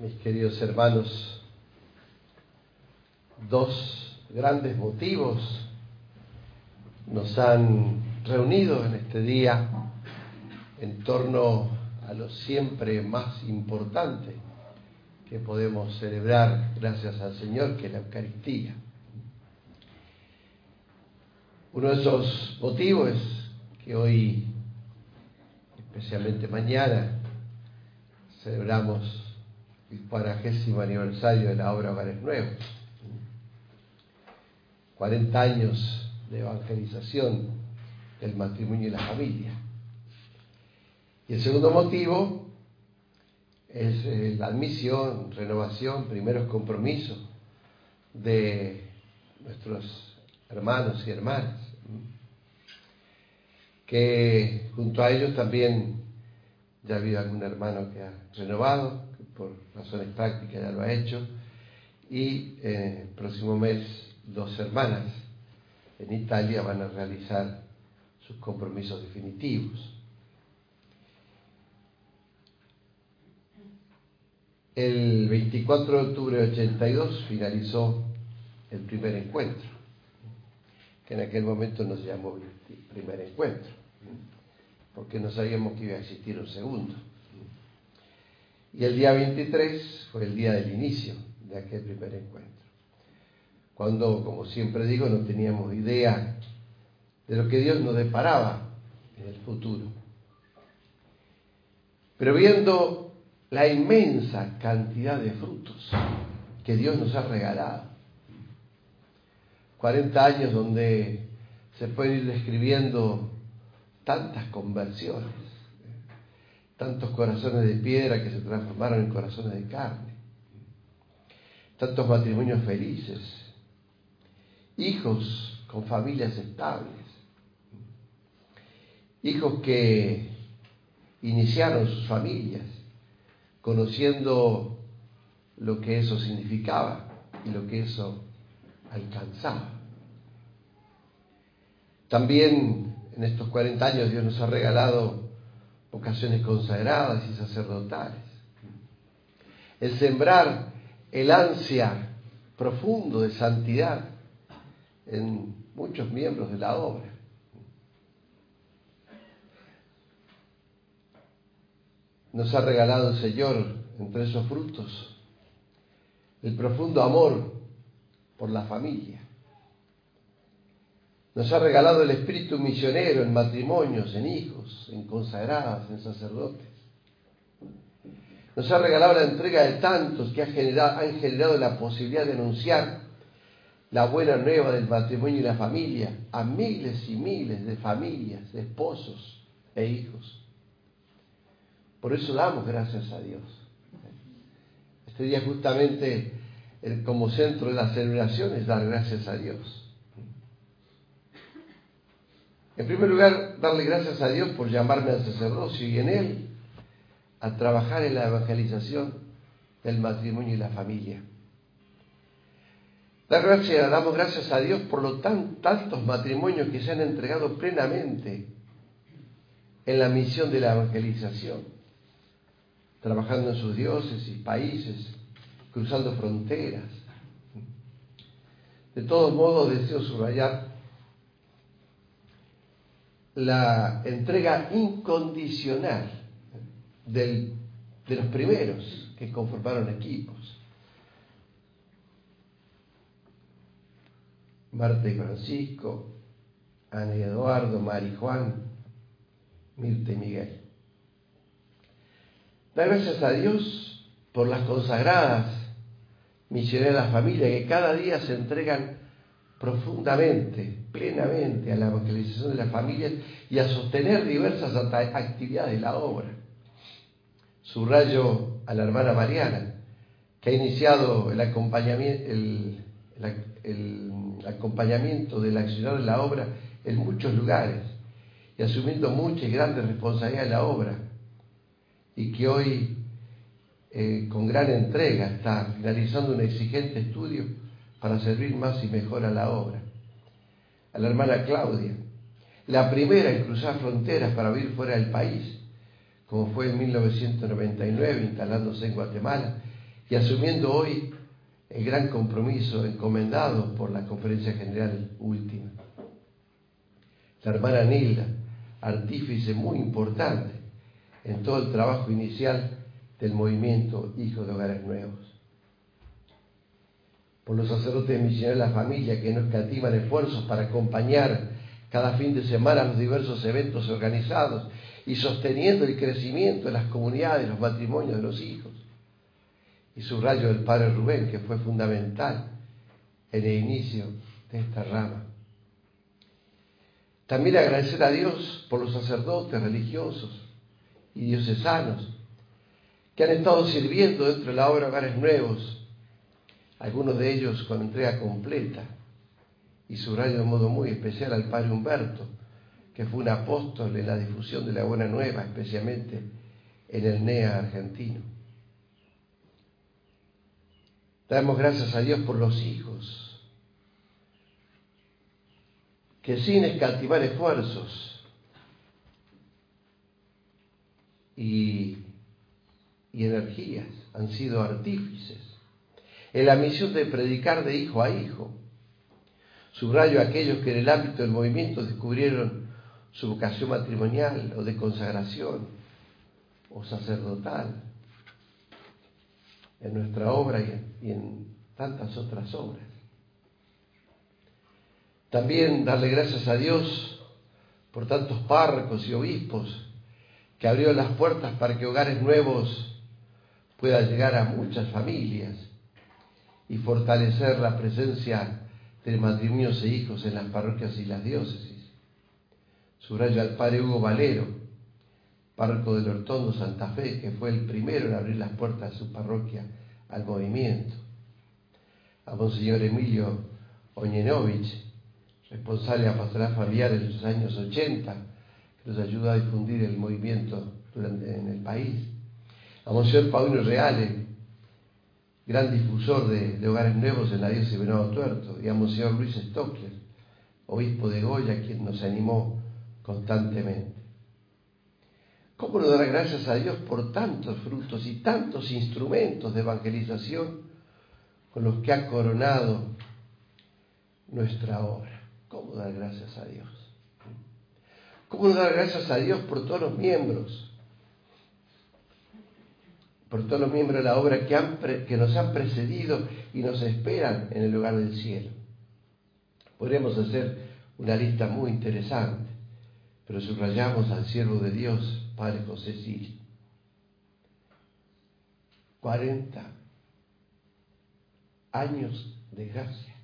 mis queridos hermanos, dos grandes motivos nos han reunido en este día en torno a lo siempre más importante que podemos celebrar gracias al Señor, que es la Eucaristía. Uno de esos motivos es que hoy, especialmente mañana, celebramos el cuadragésimo aniversario de la obra Hogares Nuevos. 40 años de evangelización del matrimonio y la familia. Y el segundo motivo es eh, la admisión, renovación, primeros compromisos de nuestros hermanos y hermanas, que junto a ellos también ya ha habido algún hermano que ha renovado, por razones prácticas ya lo ha hecho, y eh, el próximo mes dos hermanas en Italia van a realizar sus compromisos definitivos. El 24 de octubre de 82 finalizó el primer encuentro, que en aquel momento nos llamó primer encuentro, porque no sabíamos que iba a existir un segundo. Y el día 23 fue el día del inicio de aquel primer encuentro. Cuando, como siempre digo, no teníamos idea de lo que Dios nos deparaba en el futuro. Pero viendo la inmensa cantidad de frutos que Dios nos ha regalado, 40 años donde se pueden ir describiendo tantas conversiones, tantos corazones de piedra que se transformaron en corazones de carne, tantos matrimonios felices, hijos con familias estables, hijos que iniciaron sus familias conociendo lo que eso significaba y lo que eso alcanzaba. También en estos 40 años Dios nos ha regalado vocaciones consagradas y sacerdotales. El sembrar el ansia profundo de santidad en muchos miembros de la obra. Nos ha regalado el Señor entre esos frutos el profundo amor por la familia. Nos ha regalado el espíritu misionero en matrimonios, en hijos, en consagradas, en sacerdotes. Nos ha regalado la entrega de tantos que han generado, han generado la posibilidad de anunciar la buena nueva del matrimonio y la familia a miles y miles de familias, de esposos e hijos. Por eso damos gracias a Dios. Este día justamente como centro de la celebración es dar gracias a Dios. En primer lugar, darle gracias a Dios por llamarme al sacerdocio y en él a trabajar en la evangelización del matrimonio y la familia. Dar gracias, damos gracias a Dios por los tantos matrimonios que se han entregado plenamente en la misión de la evangelización, trabajando en sus dioses y países, cruzando fronteras. De todos modos, deseo subrayar la entrega incondicional de los primeros que conformaron equipos. Marta y Francisco, Ana Eduardo, Mari Juan, Mirta y Miguel. Da gracias a Dios por las consagradas misioneras de la familia que cada día se entregan profundamente, plenamente a la evangelización de las familias y a sostener diversas actividades de la obra. Subrayo a la hermana Mariana, que ha iniciado el acompañamiento, el, acompañamiento del accionar de la obra en muchos lugares y asumiendo muchas y grandes responsabilidades en la obra y que hoy eh, con gran entrega está finalizando un exigente estudio para servir más y mejor a la obra. A la hermana Claudia, la primera en cruzar fronteras para vivir fuera del país, como fue en 1999 instalándose en Guatemala y asumiendo hoy el gran compromiso encomendado por la Conferencia General última. La hermana Nilda, artífice muy importante en todo el trabajo inicial del movimiento Hijos de Hogares Nuevos. Por los sacerdotes misioneros de la familia que no escatiman esfuerzos para acompañar cada fin de semana los diversos eventos organizados y sosteniendo el crecimiento de las comunidades, los matrimonios de los hijos. Y subrayo del padre Rubén, que fue fundamental en el inicio de esta rama. También agradecer a Dios por los sacerdotes religiosos y diocesanos que han estado sirviendo dentro de la obra Hogares Nuevos, algunos de ellos con entrega completa, y subrayo de modo muy especial al padre Humberto, que fue un apóstol en la difusión de la buena nueva, especialmente en el NEA argentino. Damos gracias a Dios por los hijos, que sin escatimar esfuerzos y, y energías han sido artífices en la misión de predicar de hijo a hijo. Subrayo a aquellos que en el ámbito del movimiento descubrieron su vocación matrimonial o de consagración o sacerdotal en nuestra obra y en, tantas otras obras. También darle gracias a Dios por tantos párrocos y obispos que abrieron las puertas para que hogares nuevos puedan llegar a muchas familias y fortalecer la presencia de matrimonios e hijos en las parroquias y las diócesis. Subrayo al padre Hugo Valero, párroco del Hortondo Santa Fe, que fue el primero en abrir las puertas de su parroquia al movimiento. A Monseñor Emilio Oñenovich, responsable de la pastoral familiar en los años 80, que nos ayudó a difundir el movimiento en el país. A Monseñor Paulino Reale, gran difusor de, hogares nuevos en la diócesis de Venado Tuerto, y a Monseñor Luis Stockler, obispo de Goya, quien nos animó constantemente. ¿Cómo no dar gracias a Dios por tantos frutos y tantos instrumentos de evangelización con los que ha coronado nuestra obra? ¿Cómo dar gracias a Dios? ¿Cómo dar gracias a Dios por todos los miembros? Por todos los miembros de la obra que, nos han precedido y nos esperan en el lugar del cielo. Podríamos hacer una lista muy interesante pero subrayamos al siervo de Dios, Padre José Sil. 40 años de gracia.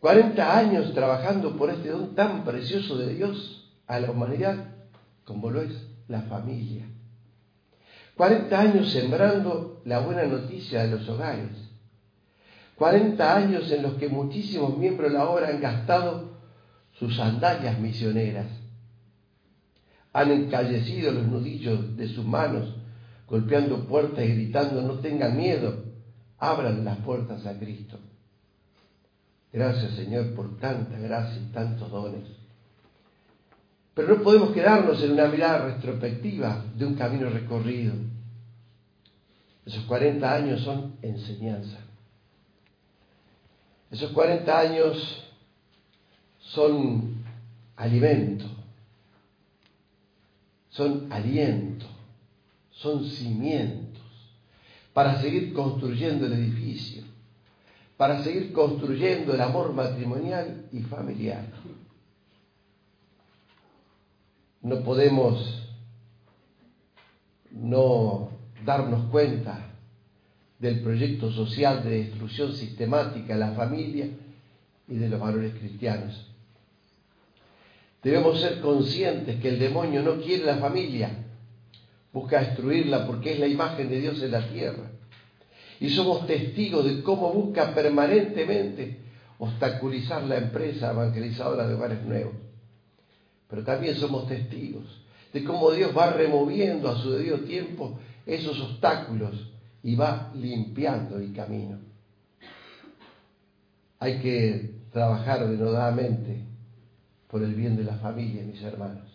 40 años trabajando por este don tan precioso de Dios a la humanidad como lo es la familia. 40 años sembrando la buena noticia de los hogares. 40 años en los que muchísimos miembros de la obra han gastado sus sandalias misioneras han encallecido los nudillos de sus manos, golpeando puertas y gritando, no tengan miedo, abran las puertas a Cristo. Gracias Señor por tanta gracia y tantos dones. Pero no podemos quedarnos en una mirada retrospectiva de un camino recorrido. Esos 40 años son enseñanza. Esos 40 años son alimento son aliento, son cimientos para seguir construyendo el edificio, para seguir construyendo el amor matrimonial y familiar. No podemos no darnos cuenta del proyecto social de destrucción sistemática de la familia y de los valores cristianos. Debemos ser conscientes que el demonio no quiere la familia, busca destruirla porque es la imagen de Dios en la tierra. Y somos testigos de cómo busca permanentemente obstaculizar la empresa evangelizadora de hogares nuevos. Pero también somos testigos de cómo Dios va removiendo a su debido tiempo esos obstáculos y va limpiando el camino. Hay que trabajar denodadamente por el bien de la familia, mis hermanos.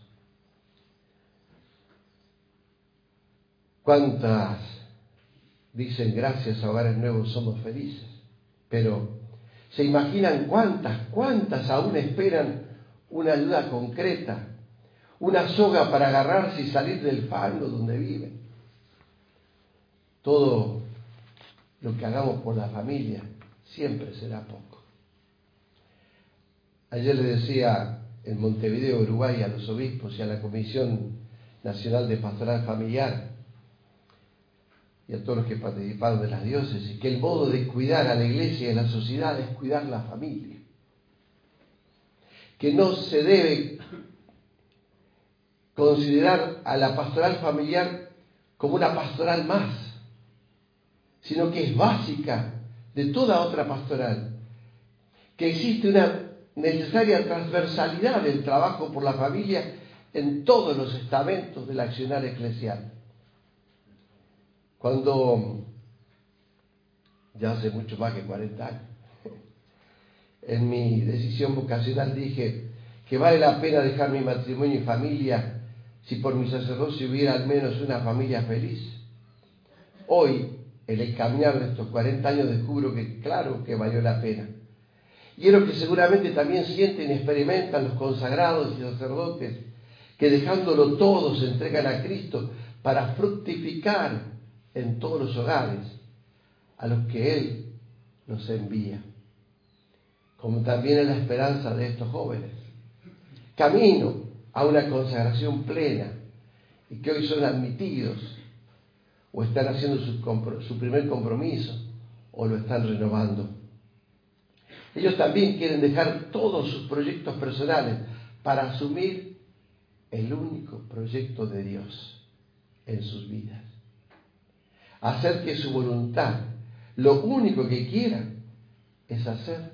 ¿Cuántas dicen gracias a Hogares Nuevos somos felices, pero ¿se imaginan cuántas, cuántas aún esperan una ayuda concreta, una soga para agarrarse y salir del fango donde viven? Todo lo que hagamos por la familia siempre será poco. Ayer le decía en Montevideo, Uruguay, a los obispos y a la Comisión Nacional de Pastoral Familiar y a todos los que participaron de las diócesis, que el modo de cuidar a la iglesia y a la sociedad es cuidar la familia. Que no se debe considerar a la pastoral familiar como una pastoral más, sino que es básica de toda otra pastoral. Que existe una necesaria transversalidad del trabajo por la familia en todos los estamentos del accionar eclesial. Cuando, ya hace mucho más que 40 años, en mi decisión vocacional dije que vale la pena dejar mi matrimonio y familia si por mi sacerdocio hubiera al menos una familia feliz. Hoy, el caminar de estos 40 años, descubro que claro que valió la pena. Y es lo que seguramente también sienten y experimentan los consagrados y sacerdotes que dejándolo todo se entregan a Cristo para fructificar en todos los hogares a los que Él nos envía. Como también es la esperanza de estos jóvenes. Camino a una consagración plena y que hoy son admitidos o están haciendo su, primer compromiso o lo están renovando. Ellos también quieren dejar todos sus proyectos personales para asumir el único proyecto de Dios en sus vidas. Hacer que su voluntad, lo único que quieran, es hacer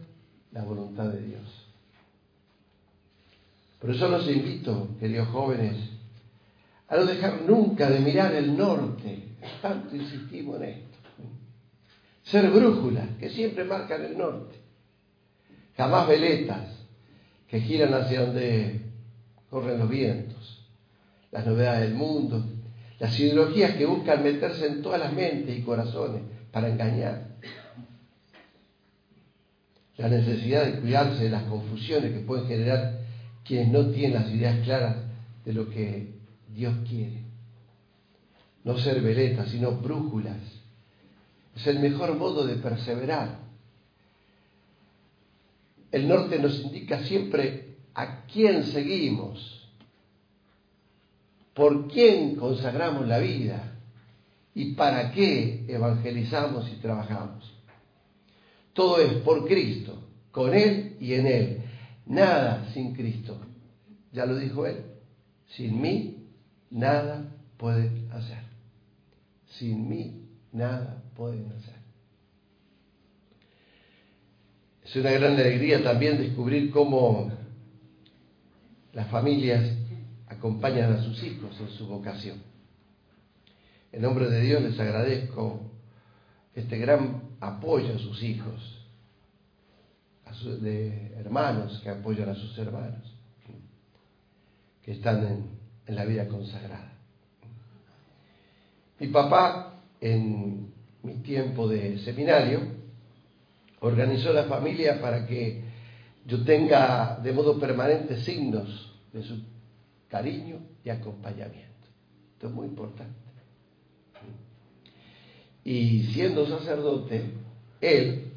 la voluntad de Dios. Por eso los invito, queridos jóvenes, a no dejar nunca de mirar el norte. Tanto insistimos en esto. Ser brújulas que siempre marcan el norte. Jamás veletas que giran hacia donde corren los vientos, las novedades del mundo, las ideologías que buscan meterse en todas las mentes y corazones para engañar. La necesidad de cuidarse de las confusiones que pueden generar quienes no tienen las ideas claras de lo que Dios quiere. No ser veletas, sino brújulas. Es el mejor modo de perseverar. El norte nos indica siempre a quién seguimos, por quién consagramos la vida y para qué evangelizamos y trabajamos. Todo es por Cristo, con Él y en Él. Nada sin Cristo. Ya lo dijo Él. Sin mí, nada pueden hacer. Sin mí, nada pueden hacer. Es una gran alegría también descubrir cómo las familias acompañan a sus hijos en su vocación. En nombre de Dios les agradezco este gran apoyo a sus hijos, a de hermanos que apoyan a sus hermanos, que están en, en la vida consagrada. Mi papá, en mi tiempo de seminario, organizó la familia para que yo tenga de modo permanente signos de su cariño y acompañamiento. Esto es muy importante. Y siendo sacerdote, él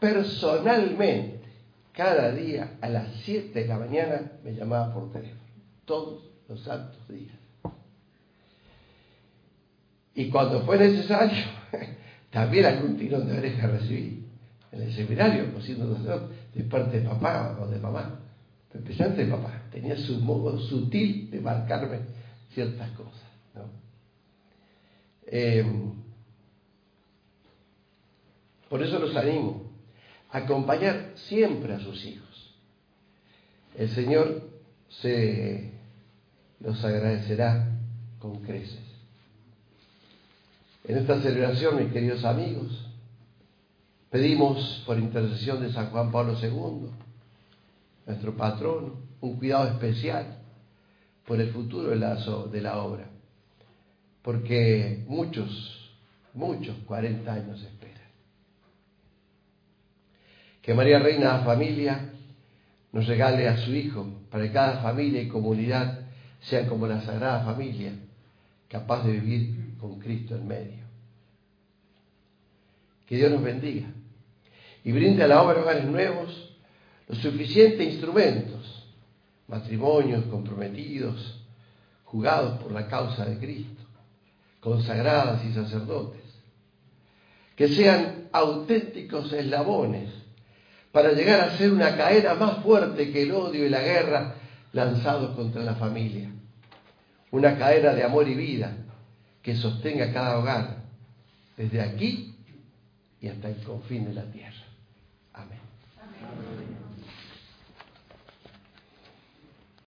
personalmente, cada día a las 7 de la mañana, me llamaba por teléfono, todos los santos días. Y cuando fue necesario, también algún tirón de oreja recibí en el seminario, siendo de parte de papá o de mamá, especialmente de papá, tenía su modo sutil de marcarme ciertas cosas. Em, por eso los animo acompañar siempre a sus hijos. El Señor se los agradecerá con creces. En esta celebración, mis queridos amigos, Pedimos por intercesión de San Juan Pablo II, nuestro patrón, un cuidado especial por el futuro de la, de la obra. porque muchos, muchos 40 años esperan. Que María Reina Familia nos regale a su Hijo para que cada familia y comunidad sean como la Sagrada Familia, capaz de vivir con Cristo en medio. Que Dios nos bendiga y brinde a la obra de hogares nuevos los suficientes instrumentos, matrimonios comprometidos, jugados por la causa de Cristo, consagradas y sacerdotes, que sean auténticos eslabones para llegar a ser una cadena más fuerte que el odio y la guerra lanzados contra la familia, una cadena de amor y vida que sostenga cada hogar desde aquí y hasta el confín de la tierra.